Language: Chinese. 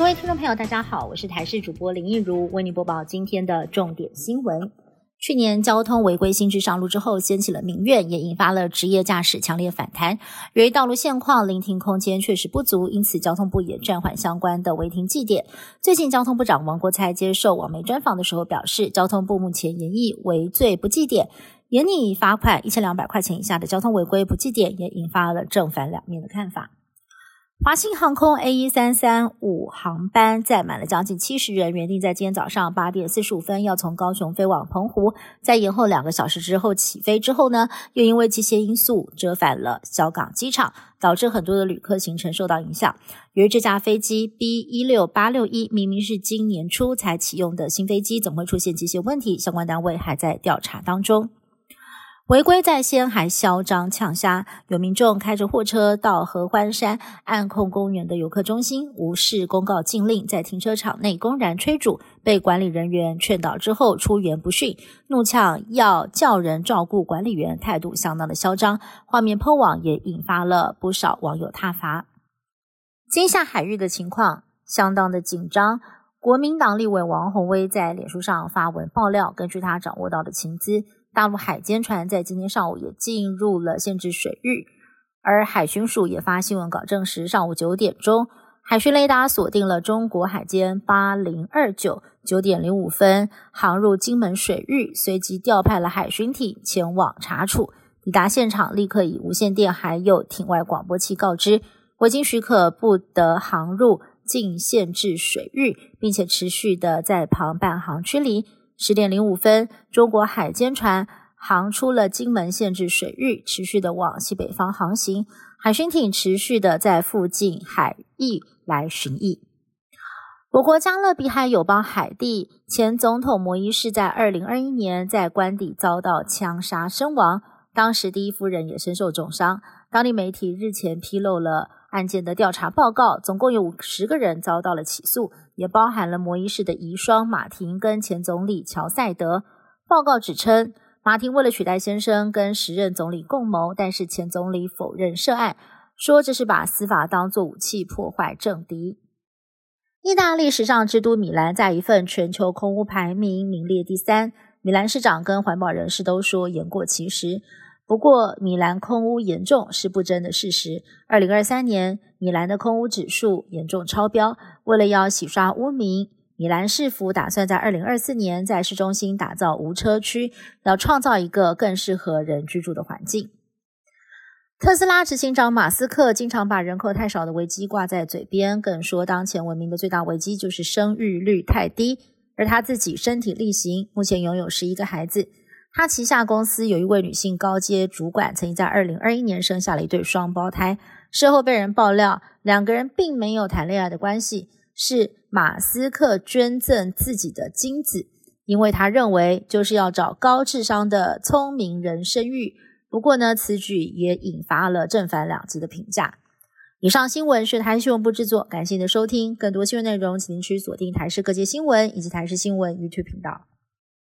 各位听众朋友，大家好，我是台视主播林奕如，为您播报今天的重点新闻。去年交通违规新制上路之后，掀起了民怨，也引发了职业驾驶强烈反弹。由于道路现况、临停空间确实不足，因此交通部也暂缓相关的违停祭点。最近，交通部长王国才接受网媒专访的时候表示，交通部目前研议违罪不祭点，严拟罚款一千两百块钱以下的交通违规不祭点，也引发了正反两面的看法。华信航空 A 一三三五航班载满了将近七十人，原定在今天早上八点四十五分要从高雄飞往澎湖，在延后两个小时之后起飞之后呢，又因为机械因素折返了小港机场，导致很多的旅客行程受到影响。由于这架飞机 B 一六八六一明明是今年初才启用的新飞机，怎会出现机械问题？相关单位还在调查当中。违规在先，还嚣张呛虾。有民众开着货车到合欢山暗控公园的游客中心，无视公告禁令，在停车场内公然吹煮，被管理人员劝导之后出言不逊，怒呛要叫人照顾管理员，态度相当的嚣张。画面抛网也引发了不少网友挞伐。今夏海域的情况相当的紧张。国民党立委王宏威在脸书上发文爆料，根据他掌握到的情资。大陆海监船在今天上午也进入了限制水域，而海巡署也发新闻稿证实，上午九点钟，海巡雷达锁定了中国海监八零二九九点零五分航入金门水域，随即调派了海巡艇前往查处。抵达现场，立刻以无线电还有艇外广播器告知，未经许可不得航入禁限制水域，并且持续的在旁伴航驱离。十点零五分，中国海监船航出了金门限制水域，持续的往西北方航行。海巡艇持续的在附近海域来巡弋。我国加勒比海友邦海地前总统摩伊士在二零二一年在官邸遭到枪杀身亡，当时第一夫人也身受重伤。当地媒体日前披露了案件的调查报告，总共有五十个人遭到了起诉。也包含了摩伊士的遗孀马婷跟前总理乔赛德。报告指称，马婷为了取代先生跟时任总理共谋，但是前总理否认涉案，说这是把司法当作武器破坏政敌。意大利时尚之都米兰在一份全球空屋排名名列第三，米兰市长跟环保人士都说言过其实。不过，米兰空污严重是不争的事实。二零二三年，米兰的空污指数严重超标。为了要洗刷污名，米兰市府打算在二零二四年在市中心打造无车区，要创造一个更适合人居住的环境。特斯拉执行长马斯克经常把人口太少的危机挂在嘴边，更说当前文明的最大危机就是生育率太低，而他自己身体力行，目前拥有十一个孩子。他旗下公司有一位女性高阶主管，曾经在二零二一年生下了一对双胞胎。事后被人爆料，两个人并没有谈恋爱的关系，是马斯克捐赠自己的精子，因为他认为就是要找高智商的聪明人生育。不过呢，此举也引发了正反两极的评价。以上新闻是台新闻部制作，感谢您的收听。更多新闻内容，请您去锁定台视各界新闻以及台视新闻 YouTube 频道。